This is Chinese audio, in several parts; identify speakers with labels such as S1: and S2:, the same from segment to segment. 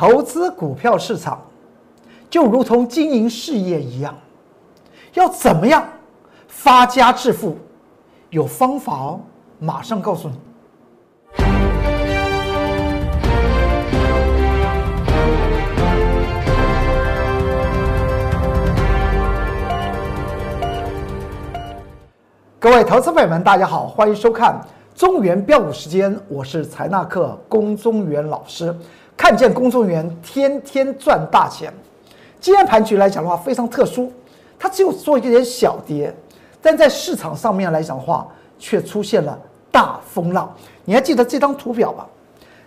S1: 投资股票市场就如同经营事业一样，要怎么样发家致富？有方法哦，马上告诉你。各位投资朋友们，大家好，欢迎收看中原标股时间，我是财纳克龚中原老师。看见公众员天天赚大钱，今天盘局来讲的话非常特殊，它只有做一点小跌，但在市场上面来讲的话，却出现了大风浪。你还记得这张图表吧？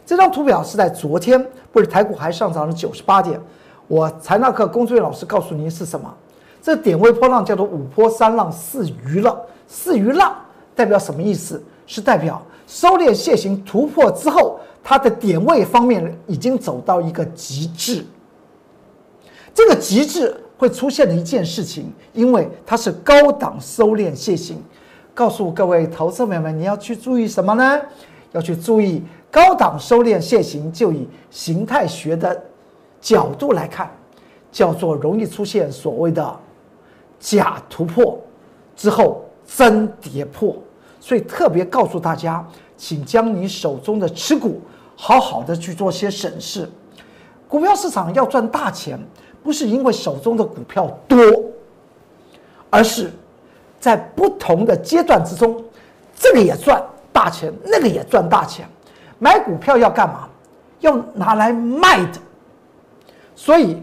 S1: 这张图表是在昨天，不是台股还上涨了九十八点。我财纳克公众员老师告诉您是什么？这点位波浪叫做五波三浪四余浪，四余浪代表什么意思？是代表收敛楔形突破之后。它的点位方面已经走到一个极致，这个极致会出现的一件事情，因为它是高档收敛楔形。告诉各位投资朋友们，你要去注意什么呢？要去注意高档收敛楔形，就以形态学的角度来看，叫做容易出现所谓的假突破之后真跌破，所以特别告诉大家。请将你手中的持股好好的去做些审视。股票市场要赚大钱，不是因为手中的股票多，而是在不同的阶段之中，这个也赚大钱，那个也赚大钱。买股票要干嘛？要拿来卖的。所以，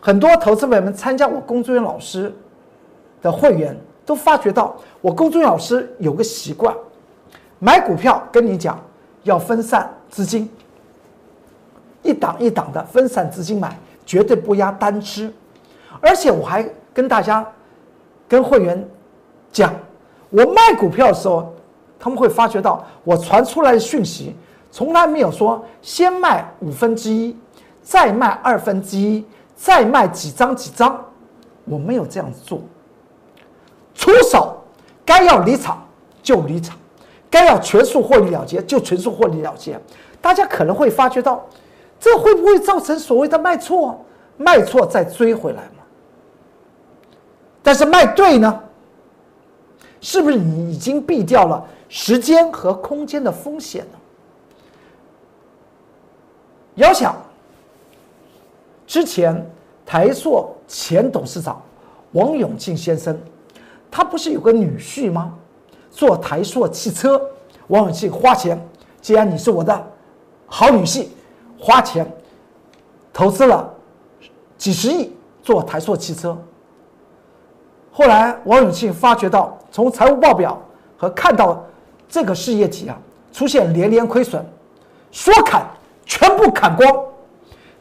S1: 很多投资者们参加我龚作员老师的会员，都发觉到我龚作员老师有个习惯。买股票跟你讲，要分散资金，一档一档的分散资金买，绝对不压单吃。而且我还跟大家、跟会员讲，我卖股票的时候，他们会发觉到我传出来的讯息，从来没有说先卖五分之一，再卖二分之一，再卖几张几张，我没有这样做。出手该要离场就离场。该要全数获利了结就全数获利了结，大家可能会发觉到，这会不会造成所谓的卖错？卖错再追回来嘛？但是卖对呢？是不是已经避掉了时间和空间的风险呢？要想，之前台塑前董事长王永庆先生，他不是有个女婿吗？做台塑汽车，王永庆花钱，既然你是我的好女婿，花钱投资了几十亿做台塑汽车。后来王永庆发觉到，从财务报表和看到这个事业体啊出现连连亏损，说砍全部砍光，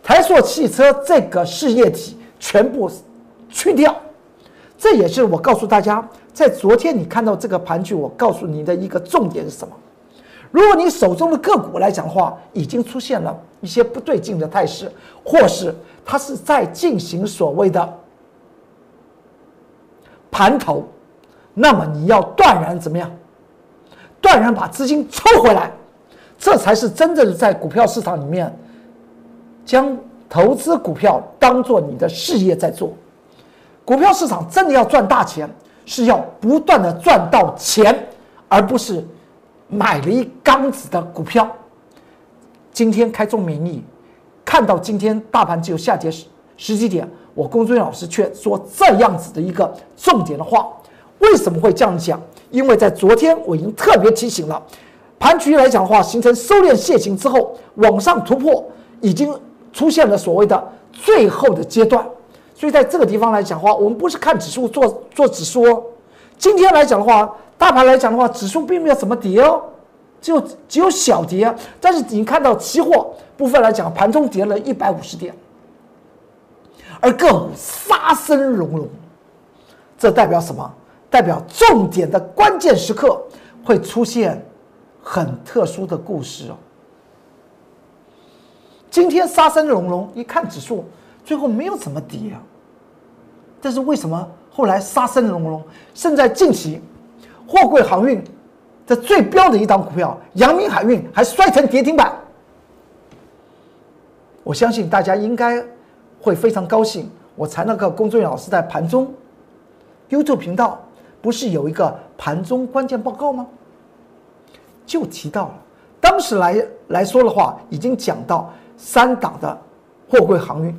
S1: 台塑汽车这个事业体全部去掉。这也是我告诉大家。在昨天你看到这个盘局，我告诉你的一个重点是什么？如果你手中的个股来讲的话，已经出现了一些不对劲的态势，或是它是在进行所谓的盘头，那么你要断然怎么样？断然把资金抽回来，这才是真正的在股票市场里面将投资股票当做你的事业在做。股票市场真的要赚大钱。是要不断的赚到钱，而不是买了一缸子的股票。今天开中名义，看到今天大盘只有下跌十十几点，我龚俊老师却说这样子的一个重点的话，为什么会这样讲？因为在昨天我已经特别提醒了，盘局来讲的话，形成收敛楔形之后往上突破，已经出现了所谓的最后的阶段。所以在这个地方来讲的话，我们不是看指数做做指数。今天来讲的话，大盘来讲的话，指数并没有怎么跌哦，只有只有小跌。但是你看到期货部分来讲，盘中跌了一百五十点，而个股杀声隆隆，这代表什么？代表重点的关键时刻会出现很特殊的故事哦。今天杀声隆隆，一看指数。最后没有怎么跌啊，但是为什么后来杀声隆隆？现在近期，货柜航运的最标的一档股票阳明海运还摔成跌停板。我相信大家应该会非常高兴。我才那个工作人员老师在盘中 YouTube 频道不是有一个盘中关键报告吗？就提到了，当时来来说的话，已经讲到三档的货柜航运，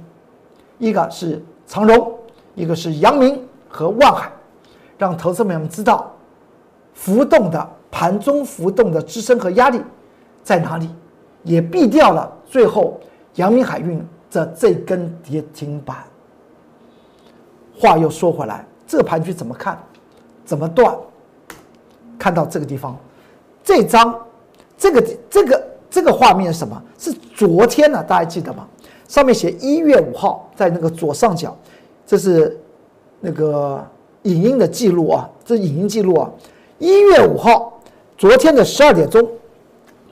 S1: 一个是长荣，一个是阳明和万海，让投资朋友们知道浮动的盘中浮动的支撑和压力在哪里，也避掉了最后阳明海运的这根跌停板。话又说回来，这盘局怎么看？怎么断？看到这个地方，这张，这个这个这个画面是什么？是昨天呢？大家记得吗？上面写一月五号，在那个左上角，这是那个影音的记录啊，这是影音记录啊。一月五号，昨天的十二点钟，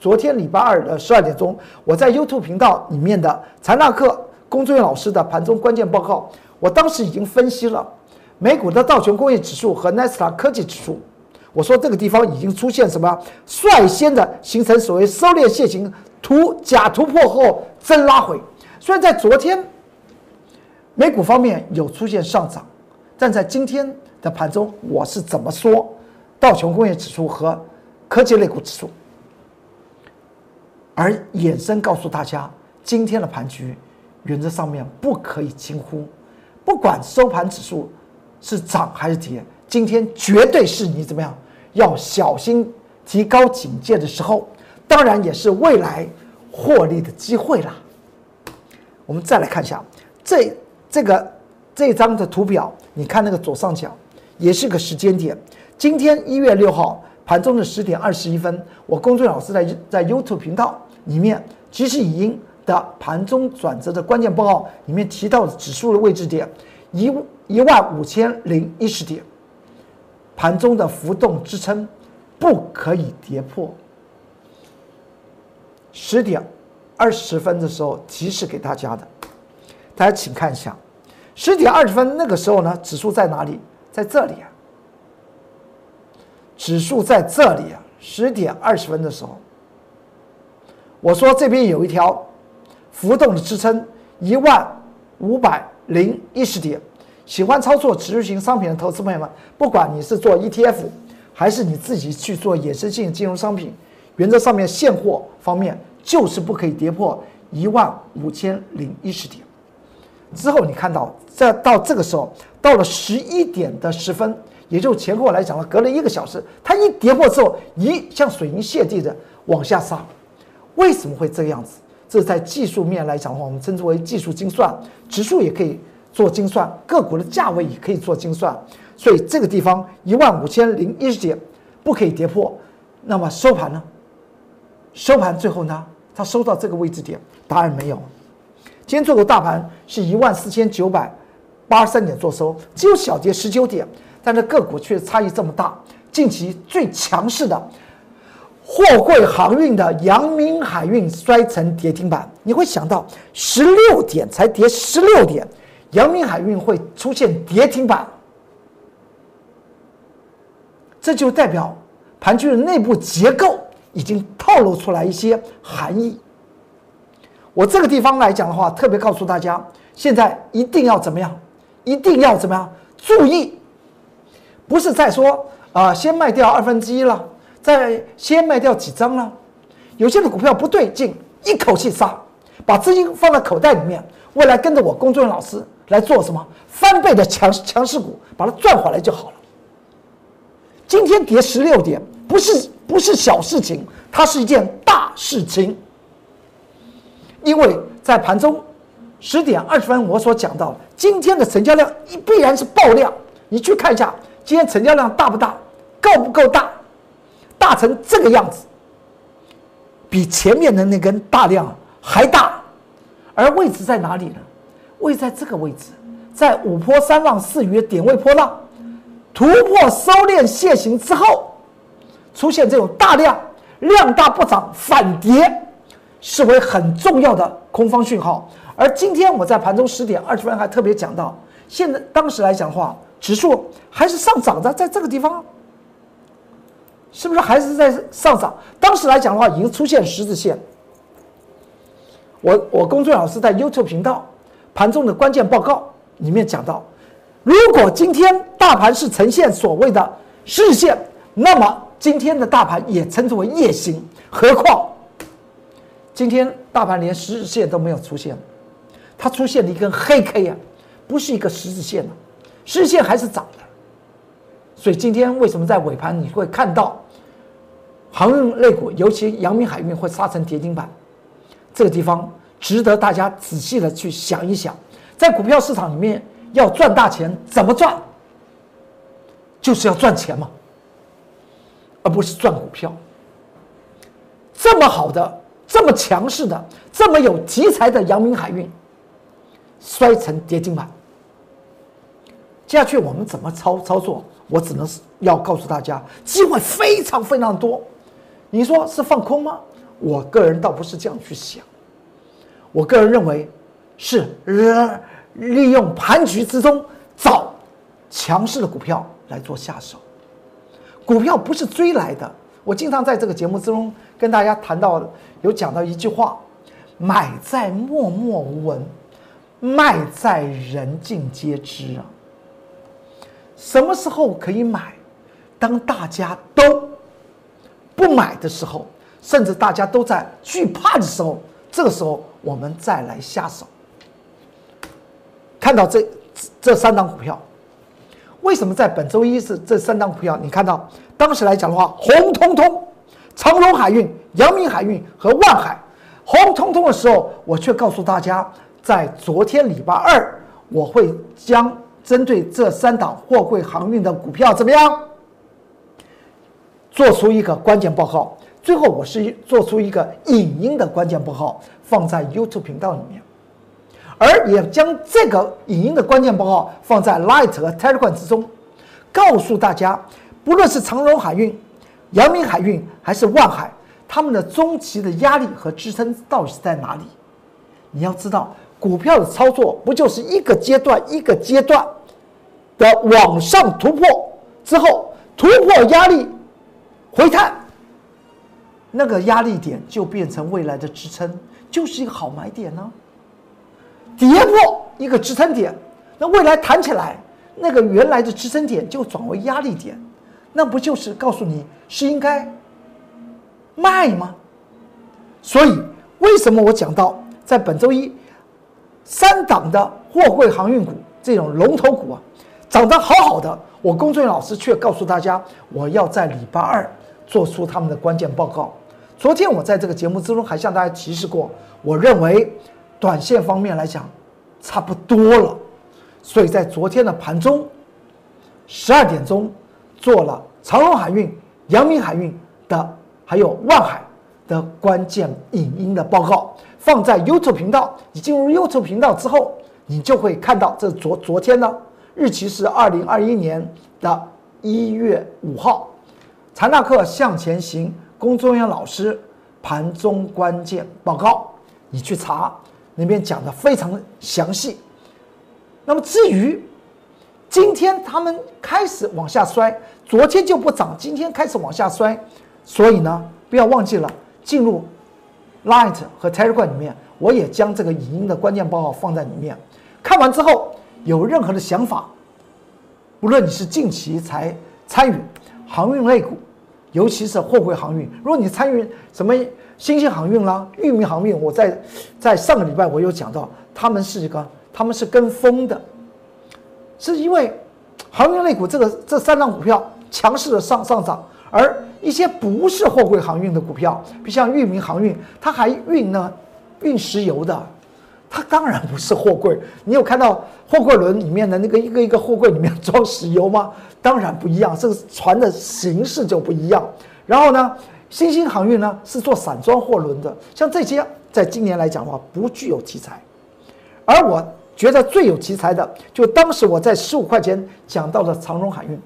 S1: 昨天礼拜二的十二点钟，我在 YouTube 频道里面的财纳课工作人员老师的盘中关键报告。我当时已经分析了美股的道琼工业指数和纳斯达科技指数，我说这个地方已经出现什么率先的形成所谓收敛楔形突假突破后真拉回。虽然在昨天美股方面有出现上涨，但在今天的盘中，我是怎么说道琼工业指数和科技类股指数，而衍生告诉大家，今天的盘局原则上面不可以轻忽。不管收盘指数是涨还是跌，今天绝对是你怎么样要小心、提高警戒的时候，当然也是未来获利的机会啦。我们再来看一下这这个这张的图表，你看那个左上角也是个时间点，今天一月六号盘中的十点二十一分，我公众老师在在 YouTube 频道里面即时语音。的盘中转折的关键报告里面提到指数的位置点一一万五千零一十点，盘中的浮动支撑不可以跌破。十点二十分的时候提示给大家的，大家请看一下，十点二十分那个时候呢，指数在哪里？在这里啊，指数在这里啊，十点二十分的时候，我说这边有一条。浮动的支撑一万五百零一十点，喜欢操作指数型商品的投资朋友们，不管你是做 ETF，还是你自己去做衍生性金融商品，原则上面现货方面就是不可以跌破一万五千零一十点。之后你看到，在到这个时候，到了十一点的十分，也就前后来讲了，隔了一个小时，它一跌破之后，一像水银泻地的往下杀，为什么会这个样子？这在技术面来讲的话，我们称之为技术精算，指数也可以做精算，个股的价位也可以做精算。所以这个地方一万五千零一十点不可以跌破。那么收盘呢？收盘最后呢？它收到这个位置点？答案没有。今天做个大盘是一万四千九百八十三点做收，只有小跌十九点，但是个股却差异这么大。近期最强势的。货柜航运的阳明海运摔成跌停板，你会想到十六点才跌十六点，阳明海运会出现跌停板，这就代表盘局的内部结构已经透露出来一些含义。我这个地方来讲的话，特别告诉大家，现在一定要怎么样？一定要怎么样？注意，不是在说啊，先卖掉二分之一了。再先卖掉几张了？有些的股票不对劲，一口气杀，把资金放在口袋里面，未来跟着我工作人员老师来做什么翻倍的强强势股，把它赚回来就好了。今天跌十六点，不是不是小事情，它是一件大事情。因为在盘中十点二十分，我所讲到，今天的成交量必然是爆量。你去看一下，今天成交量大不大，够不够大？大成这个样子，比前面的那根大量还大，而位置在哪里呢？位在这个位置，在五波三浪四鱼点位波浪突破收敛线形之后，出现这种大量量大不涨反跌，视为很重要的空方讯号。而今天我在盘中十点二十分还特别讲到，现在当时来讲的话，指数还是上涨的，在这个地方。是不是还是在上涨？当时来讲的话，已经出现十字线。我我公众老师在 YouTube 频道盘中的关键报告里面讲到，如果今天大盘是呈现所谓的日线，那么今天的大盘也称之为夜星。何况今天大盘连十日线都没有出现，它出现了一根黑 K 啊，不是一个十字线啊，十字线还是涨的。所以今天为什么在尾盘你会看到航运类股，尤其阳明海运会杀成跌停板？这个地方值得大家仔细的去想一想，在股票市场里面要赚大钱，怎么赚？就是要赚钱嘛，而不是赚股票。这么好的、这么强势的、这么有题材的阳明海运，摔成跌停板。接下去我们怎么操操作？我只能是要告诉大家，机会非常非常多。你说是放空吗？我个人倒不是这样去想。我个人认为，是利用盘局之中找强势的股票来做下手。股票不是追来的。我经常在这个节目之中跟大家谈到，有讲到一句话：买在默默无闻，卖在人尽皆知啊。什么时候可以买？当大家都不买的时候，甚至大家都在惧怕的时候，这个时候我们再来下手。看到这这三档股票，为什么在本周一是这三档股票？你看到当时来讲的话，红彤彤、长荣海运、阳明海运和万海，红彤彤的时候，我却告诉大家，在昨天礼拜二，我会将。针对这三档货柜航运的股票怎么样？做出一个关键报告。最后，我是做出一个影音的关键报告，放在 YouTube 频道里面，而也将这个影音的关键报告放在 Light 和 Telegram 之中，告诉大家，不论是长荣海运、阳明海运还是万海，他们的中期的压力和支撑到底在哪里？你要知道，股票的操作不就是一个阶段一个阶段？的往上突破之后，突破压力回探，那个压力点就变成未来的支撑，就是一个好买点呢。跌破一个支撑点，那未来弹起来，那个原来的支撑点就转为压力点，那不就是告诉你是应该卖吗？所以，为什么我讲到在本周一三档的货柜航运股这种龙头股啊？涨得好好的，我工作人员老师却告诉大家，我要在礼拜二做出他们的关键报告。昨天我在这个节目之中还向大家提示过，我认为短线方面来讲差不多了，所以在昨天的盘中十二点钟做了长荣海运、阳明海运的，还有万海的关键影音的报告，放在 YouTube 频道。你进入 YouTube 频道之后，你就会看到这昨昨天呢。日期是二零二一年的一月五号，财纳克向前行工作人员老师盘中关键报告，你去查，那边讲的非常详细。那么至于今天他们开始往下摔，昨天就不涨，今天开始往下摔，所以呢，不要忘记了进入 Light 和 t e r a g r a 里面，我也将这个影音的关键报告放在里面，看完之后。有任何的想法，无论你是近期才参与航运类股，尤其是货柜航运，如果你参与什么新兴航运啦、域名航运，我在在上个礼拜我有讲到，他们是一个他们是跟风的，是因为航运类股这个这三档股票强势的上上涨，而一些不是货柜航运的股票，比如像域名航运，它还运呢运石油的。它当然不是货柜，你有看到货柜轮里面的那个一个一个货柜里面装石油吗？当然不一样，这个船的形式就不一样。然后呢，新兴航运呢是做散装货轮的，像这些在今年来讲的话不具有题材。而我觉得最有题材的，就当时我在十五块钱讲到了长荣海运，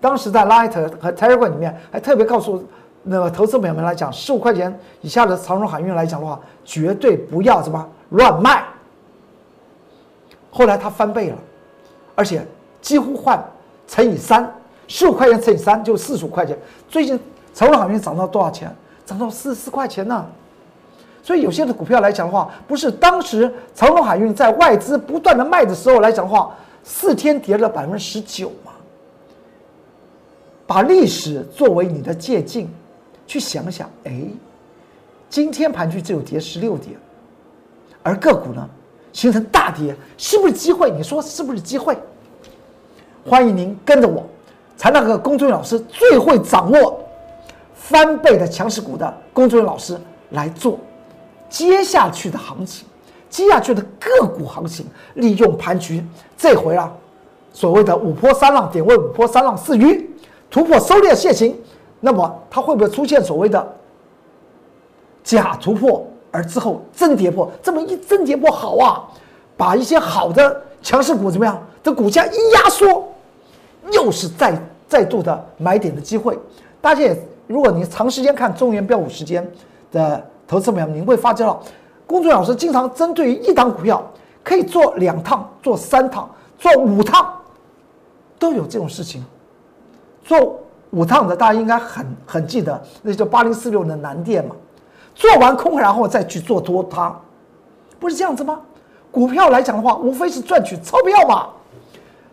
S1: 当时在 Light 和 t e r r a 里面还特别告诉那个投资朋友们来讲，十五块钱以下的长荣海运来讲的话，绝对不要什么。乱卖，后来它翻倍了，而且几乎换乘以三，十五块钱乘以三就四十五块钱。最近长荣航运涨到多少钱？涨到四十四块钱呢。所以有些的股票来讲的话，不是当时长荣海运在外资不断的卖的时候来讲的话，四天跌了百分之十九嘛。把历史作为你的借鉴，去想想，哎，今天盘局只有跌十六点，而个股呢形成大跌，是不是机会？你说是不是机会？欢迎您跟着我，才那个公众老师最会掌握翻倍的强势股的公众老师来做接下去的行情，接下去的个股行情，利用盘局这回啊，所谓的五波三浪，点位五波三浪四鱼。突破收敛线形，那么它会不会出现所谓的假突破，而之后真跌破？这么一真跌破好啊，把一些好的强势股怎么样的股价一压缩，又是再再度的买点的机会。大家也，如果你长时间看中原标五时间的投资朋友，你会发觉到，公众老师经常针对于一档股票可以做两趟、做三趟、做五趟，都有这种事情。做五趟的，大家应该很很记得，那叫八零四六的南电嘛。做完空，然后再去做多它，不是这样子吗？股票来讲的话，无非是赚取钞票嘛。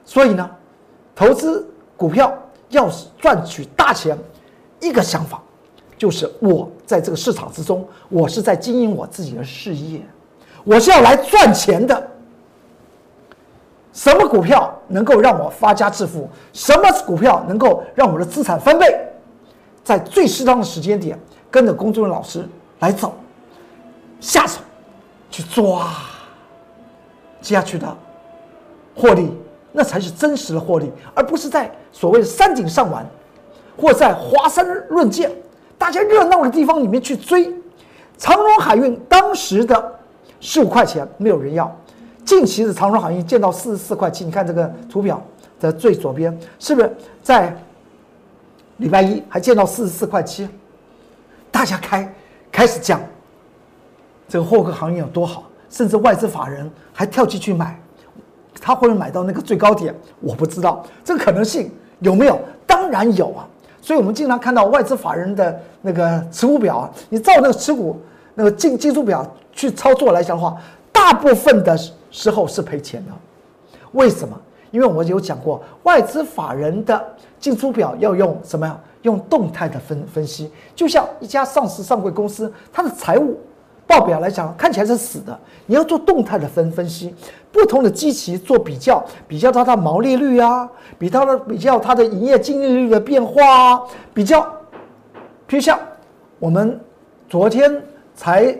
S1: 所以呢，投资股票要是赚取大钱，一个想法就是我在这个市场之中，我是在经营我自己的事业，我是要来赚钱的。什么股票能够让我发家致富？什么股票能够让我的资产翻倍？在最适当的时间点，跟着公众老师来走，下手去抓接下去的获利，那才是真实的获利，而不是在所谓的山顶上玩，或在华山论剑，大家热闹的地方里面去追。长荣海运当时的十五块钱，没有人要。近期的长荣海运见到四十四块七，你看这个图表的最左边，是不是在礼拜一还见到四十四块七？大家开开始讲这个货柜行业有多好，甚至外资法人还跳进去买，他会不会买到那个最高点？我不知道这个可能性有没有？当然有啊！所以我们经常看到外资法人的那个持股表啊，你照那个持股那个进进出表去操作来讲的话，大部分的。时候是赔钱的，为什么？因为我有讲过，外资法人的进出表要用什么呀？用动态的分分析，就像一家上市上柜公司，它的财务报表来讲，看起来是死的，你要做动态的分分析，不同的机器做比较，比较它的毛利率啊，比它的比较它的营业净利率的变化啊，比较，譬如像我们昨天才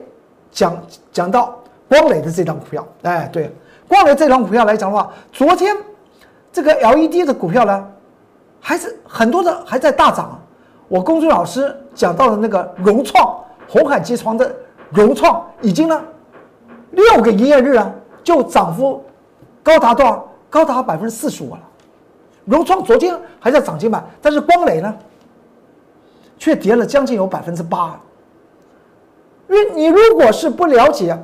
S1: 讲讲到。光磊的这张股票，哎，对，光磊这张股票来讲的话，昨天这个 LED 的股票呢，还是很多的还在大涨。我公孙老师讲到的那个融创、红海集团的融创，已经呢六个营业日啊，就涨幅高达多少？高达百分之四十五了。融创昨天还在涨停板，但是光磊呢，却跌了将近有百分之八。因为你如果是不了解。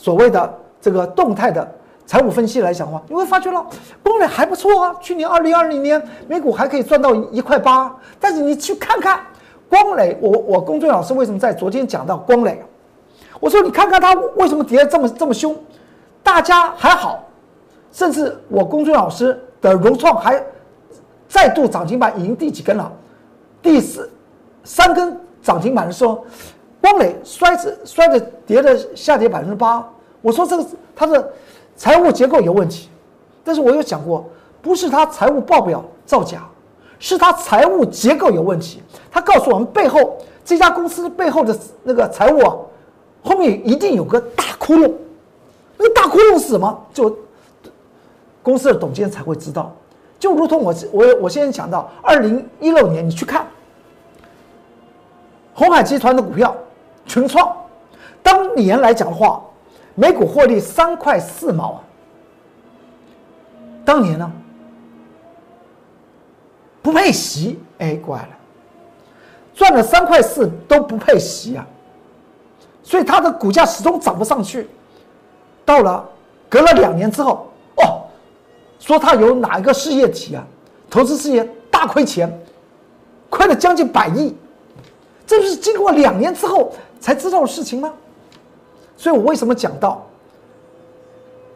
S1: 所谓的这个动态的财务分析来讲的话，你会发觉了，光磊还不错啊。去年二零二零年美股还可以赚到一块八，但是你去看看光磊，我我公众老师为什么在昨天讲到光磊？我说你看看他为什么跌这么这么凶？大家还好，甚至我公众老师的融创还再度涨停板，已经第几根了？第四三根涨停板的时候。光磊摔着摔着跌的下跌百分之八，我说这个它的财务结构有问题，但是我有讲过，不是他财务报表造假，是他财务结构有问题。他告诉我们背后这家公司背后的那个财务啊，后面一定有个大窟窿，那个大窟窿是什么？就公司的董监才会知道。就如同我我我先讲到二零一六年，你去看红海集团的股票。群创当年来讲的话，每股获利三块四毛啊。当年呢，不配息，哎，怪了，赚了三块四都不配息啊，所以它的股价始终涨不上去。到了隔了两年之后，哦，说它有哪一个事业体啊，投资事业大亏钱，亏了将近百亿，这不是经过两年之后。才知道的事情吗？所以我为什么讲到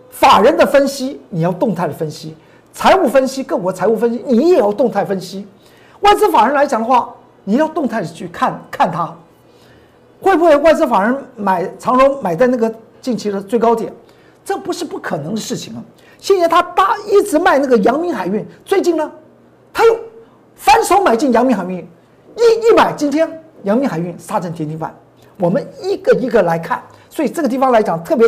S1: 法人的分析，你要动态的分析；财务分析，各国财务分析，你也要动态分析。外资法人来讲的话，你要动态的去看看它会不会外资法人买长荣买在那个近期的最高点，这不是不可能的事情啊。现在他大一直卖那个阳明海运，最近呢，他又反手买进阳明海运，一一买，今天阳明海运杀成跌停板。我们一个一个来看，所以这个地方来讲特别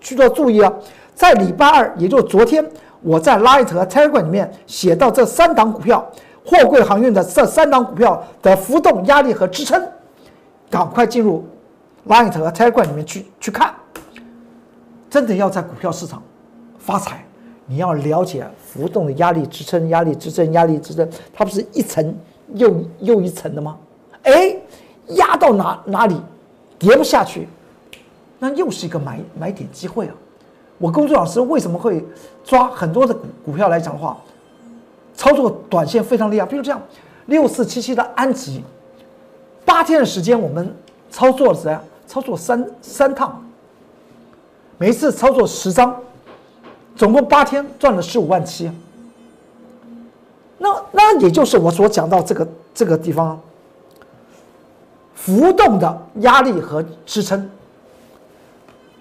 S1: 去做注意啊。在礼拜二，也就是昨天，我在 Light 和 Telegram 里面写到这三档股票，货柜航运的这三档股票的浮动压力和支撑，赶快进入 Light 和 Telegram 里面去去看。真的要在股票市场发财。你要了解浮动的压力支撑、压力支撑、压力支撑，它不是一层又又一层的吗？哎，压到哪哪里，跌不下去，那又是一个买买点机会啊！我工作老师为什么会抓很多的股股票来讲的话，操作短线非常厉害。比如这样，六四七七的安吉，八天的时间我们操作了怎样？操作三三趟，每一次操作十张。总共八天赚了十五万七，那那也就是我所讲到这个这个地方，浮动的压力和支撑，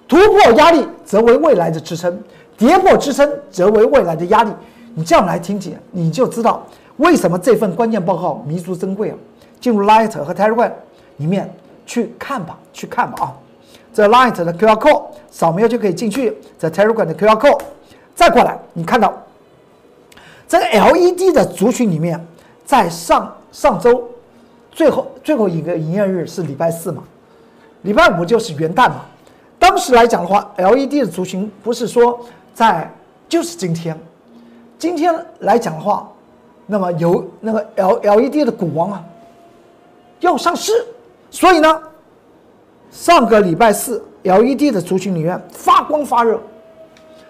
S1: 突破压力则为未来的支撑，跌破支撑则为未来的压力。你这样来听解，你就知道为什么这份关键报告弥足珍贵啊！进入 Light 和 Telegram 里面去看吧，去看吧啊！这 Light 的 QR code 扫描就可以进去，在 Telegram 的 QR code。再过来，你看到这个 LED 的族群里面，在上上周最后最后一个营业日是礼拜四嘛？礼拜五就是元旦嘛。当时来讲的话，LED 的族群不是说在就是今天，今天来讲的话，那么有那个 L LED 的股王啊要上市，所以呢，上个礼拜四 LED 的族群里面发光发热。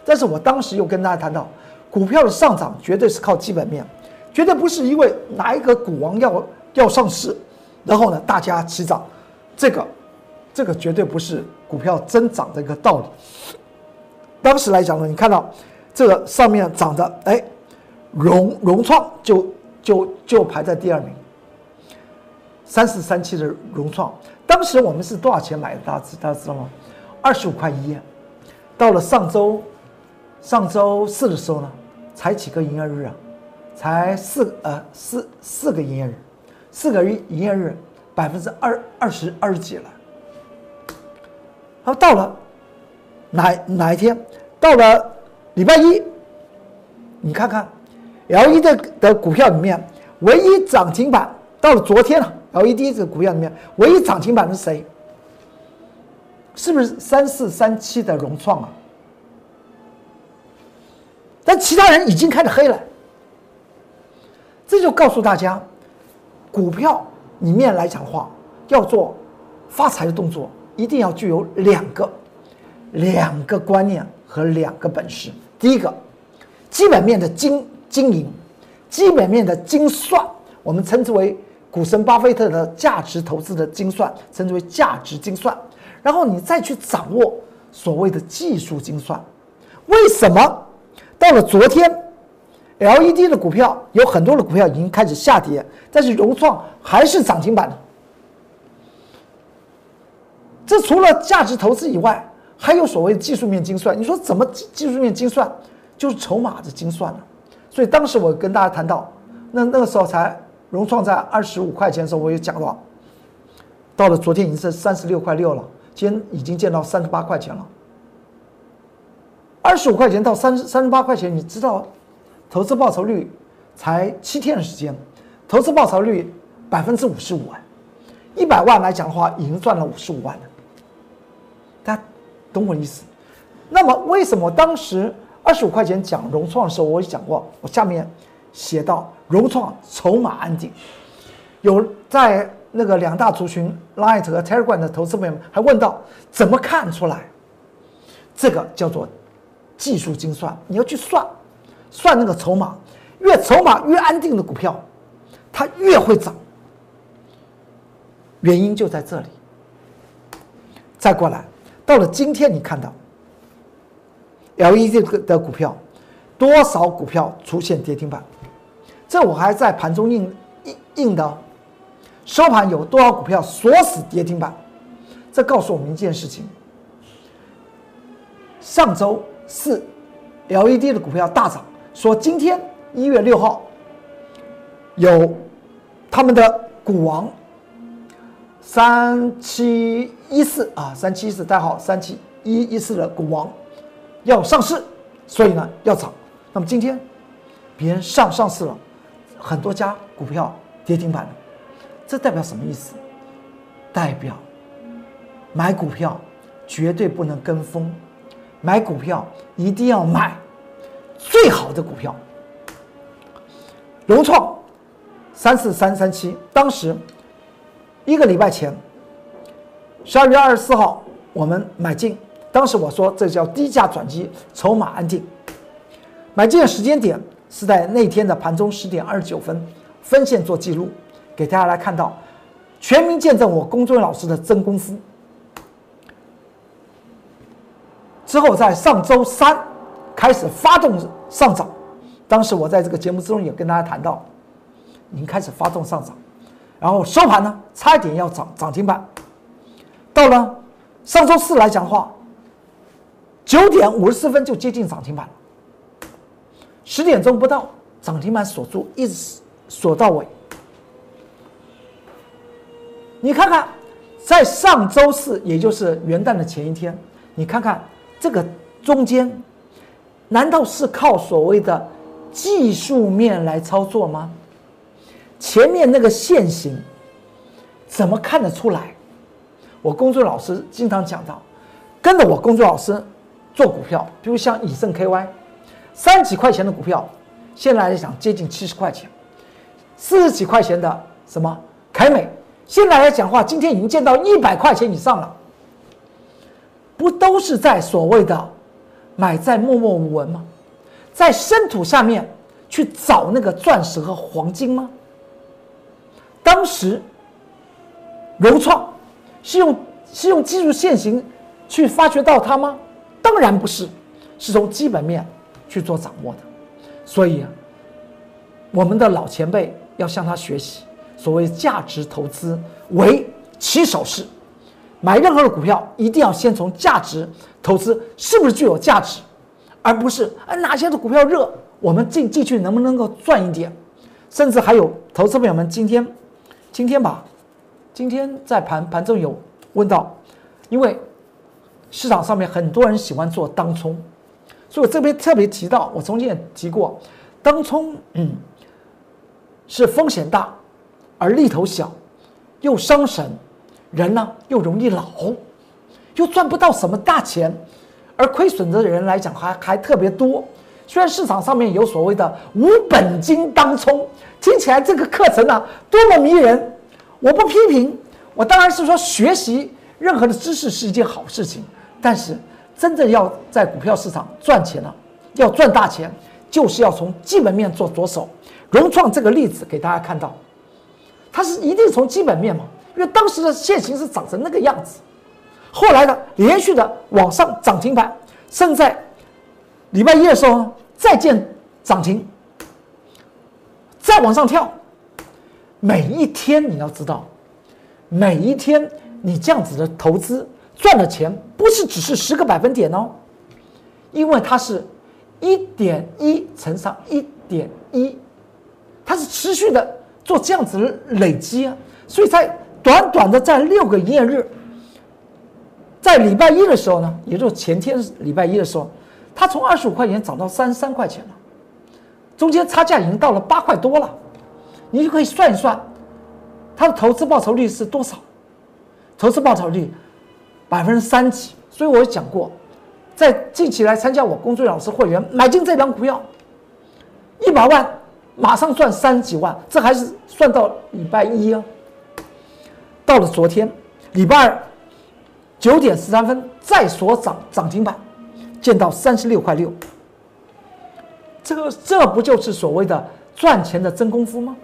S1: 但是我当时又跟大家谈到，股票的上涨绝对是靠基本面，绝对不是因为哪一个股王要要上市，然后呢大家齐涨，这个，这个绝对不是股票增长的一个道理。当时来讲呢，你看到这个上面涨的，哎，融融创就就就排在第二名，三四三七的融创，当时我们是多少钱买的？大家知大家知道吗？二十五块一，到了上周。上周四的时候呢，才几个营业日啊？才四呃四四个营业日，四个营业日，百分之二二十二十几了。好，到了哪哪一天？到了礼拜一，你看看，L E 的的股票里面唯一涨停板，到了昨天了，L E D 这个股票里面唯一涨停板是谁？是不是三四三七的融创啊？但其他人已经开始黑了，这就告诉大家，股票里面来讲话，要做发财的动作，一定要具有两个两个观念和两个本事。第一个，基本面的经经营，基本面的精算，我们称之为股神巴菲特的价值投资的精算，称之为价值精算。然后你再去掌握所谓的技术精算，为什么？到了昨天，LED 的股票有很多的股票已经开始下跌，但是融创还是涨停板。这除了价值投资以外，还有所谓技术面精算。你说怎么技术面精算？就是筹码的精算了。所以当时我跟大家谈到，那那个时候才融创在二十五块钱的时候，我也讲了，到了昨天已经是三十六块六了，今天已经见到三十八块钱了。二十五块钱到三十三十八块钱，你知道，投资报酬率才七天的时间，投资报酬率百分之五十五啊，一百万来讲的话，已经赚了五十五万了。大家懂我意思？那么为什么当时二十五块钱讲融创的时候，我也讲过，我下面写到融创筹码安定，有在那个两大族群 Light 和 Telegram 的投资朋友们还问到怎么看出来，这个叫做。技术精算，你要去算，算那个筹码，越筹码越安定的股票，它越会涨。原因就在这里。再过来，到了今天，你看到 LED 的股票，多少股票出现跌停板？这我还在盘中印印印的，收盘有多少股票锁死跌停板？这告诉我们一件事情：上周四 LED 的股票大涨，说今天一月六号有他们的股王三七一四啊，三七一四代号三七一一四的股王要上市，所以呢要涨。那么今天别人上上市了。很多家股票跌停板了，这代表什么意思？代表买股票绝对不能跟风，买股票一定要买最好的股票。融创三四三三七，当时一个礼拜前，十二月二十四号我们买进，当时我说这叫低价转机，筹码安定，买进的时间点。是在那天的盘中十点二十九分，分线做记录，给大家来看到，全民见证我龚忠老师的真功夫。之后在上周三开始发动上涨，当时我在这个节目之中也跟大家谈到，已经开始发动上涨，然后收盘呢差一点要涨涨停板，到了上周四来讲的话，九点五十四分就接近涨停板了。十点钟不到，涨停板锁住，一直锁到尾。你看看，在上周四，也就是元旦的前一天，你看看这个中间，难道是靠所谓的技术面来操作吗？前面那个线型怎么看得出来？我工作老师经常讲到，跟着我工作老师做股票，比如像以盛 KY。三十几块钱的股票，现在来讲接近七十块钱，四十几块钱的什么凯美，现在来讲话，今天已经见到一百块钱以上了，不都是在所谓的买在默默无闻吗？在深土下面去找那个钻石和黄金吗？当时融创是用是用技术线型去发掘到它吗？当然不是，是从基本面。去做掌握的，所以我们的老前辈要向他学习。所谓价值投资为起手式，买任何的股票一定要先从价值投资是不是具有价值，而不是啊哪些的股票热，我们进进去能不能够赚一点？甚至还有投资朋友们今天今天吧，今天在盘盘中有问到，因为市场上面很多人喜欢做当冲。所以我这边特别提到，我曾经也提过，当冲，嗯，是风险大，而利头小，又伤神，人呢又容易老，又赚不到什么大钱，而亏损的人来讲还还特别多。虽然市场上面有所谓的无本金当冲，听起来这个课程呢多么迷人。我不批评，我当然是说学习任何的知识是一件好事情，但是。真正要在股票市场赚钱了，要赚大钱，就是要从基本面做着手。融创这个例子给大家看到，它是一定从基本面嘛，因为当时的现形是长成那个样子，后来呢连续的往上涨停板，甚至在礼拜一的时候再见涨停，再往上跳，每一天你要知道，每一天你这样子的投资。赚的钱不是只是十个百分点哦，因为它是一点一乘上一点一，它是持续的做这样子的累积啊，所以在短短的在六个营业日，在礼拜一的时候呢，也就是前天礼拜一的时候，它从二十五块钱涨到三十三块钱了，中间差价已经到了八块多了，你就可以算一算，它的投资报酬率是多少？投资报酬率。百分之三几，所以我讲过，在近期来参加我工作老师会员买进这张股票，一百万马上赚三十几万，这还是算到礼拜一啊。到了昨天礼拜二九点十三分再所涨涨停板，见到三十六块六，这个这不就是所谓的赚钱的真功夫吗？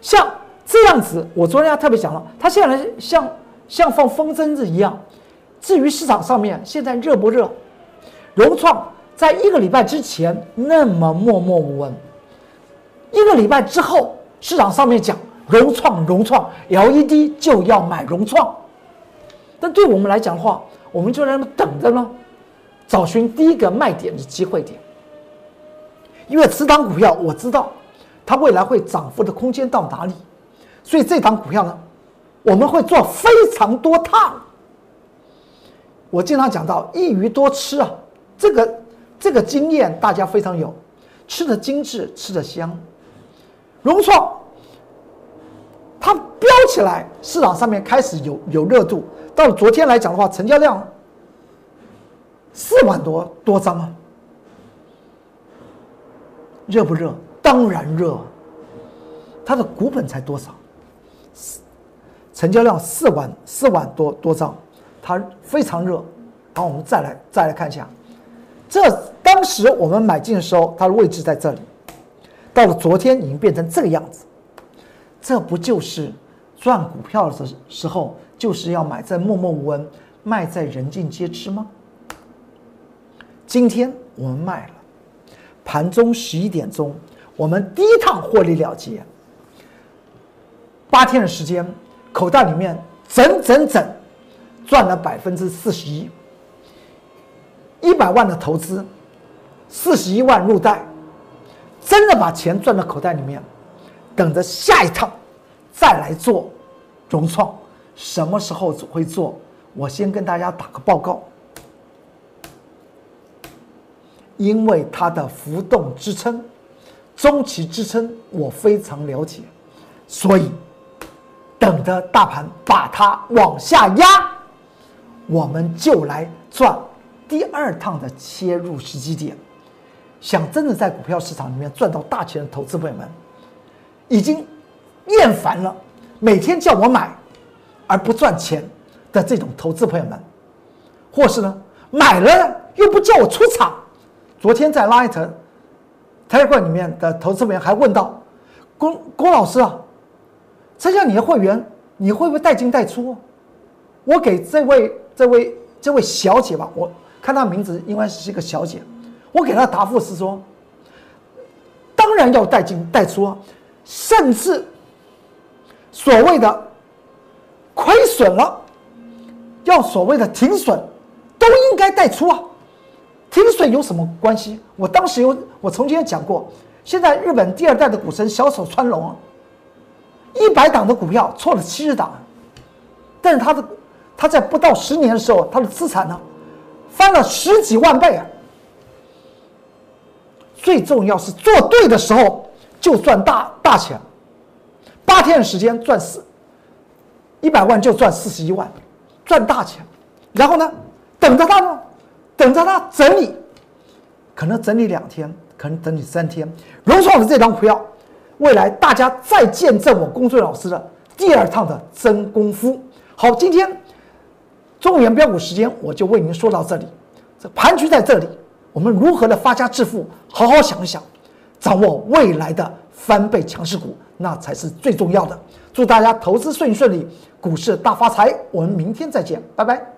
S1: 像这样子，我昨天还特别讲了，他现在像。像放风筝子一样，至于市场上面现在热不热，融创在一个礼拜之前那么默默无闻，一个礼拜之后市场上面讲融创融创 LED 就要买融创，但对我们来讲的话，我们就在那等着呢，找寻第一个卖点的机会点。因为此档股票我知道它未来会涨幅的空间到哪里，所以这档股票呢，我们会做非常多趟。我经常讲到一鱼多吃啊，这个这个经验大家非常有，吃的精致，吃的香。融创它飙起来，市场上面开始有有热度。到昨天来讲的话，成交量四万多多张啊，热不热？当然热。它的股本才多少？成交量四万四万多多张。它非常热，好，我们再来再来看一下，这当时我们买进的时候，它的位置在这里，到了昨天已经变成这个样子，这不就是赚股票的时时候就是要买在默默无闻，卖在人尽皆知吗？今天我们卖了，盘中十一点钟，我们第一趟获利了结，八天的时间，口袋里面整整整。赚了百分之四十一，一百万的投资，四十一万入袋，真的把钱赚到口袋里面，等着下一趟再来做融创，什么时候会做？我先跟大家打个报告，因为它的浮动支撑、中期支撑我非常了解，所以等着大盘把它往下压。我们就来赚第二趟的切入时机点。想真的在股票市场里面赚到大钱的投资朋友们，已经厌烦了每天叫我买而不赚钱的这种投资朋友们，或是呢买了又不叫我出场。昨天在 Light 台会里面的投资朋友还问到：“龚龚老师啊，参加你的会员，你会不会带进带出？”我给这位。这位这位小姐吧，我看她名字应该是一个小姐，我给她答复是说，当然要带进带出，甚至所谓的亏损了，要所谓的停损，都应该带出啊。停损有什么关系？我当时有我曾经讲过，现在日本第二代的股神小手川龙，一百档的股票错了七十档，但是他的。他在不到十年的时候，他的资产呢，翻了十几万倍啊！最重要是做对的时候就赚大大钱，八天的时间赚四一百万就赚四十一万，赚大钱。然后呢，等着他呢，等着他整理，可能整理两天，可能整理三天。融创的这张股票，未来大家再见证我龚俊老师的第二趟的真功夫。好，今天。中原标股时间，我就为您说到这里。这盘局在这里，我们如何的发家致富？好好想一想，掌握未来的翻倍强势股，那才是最重要的。祝大家投资顺顺利，股市大发财。我们明天再见，拜拜。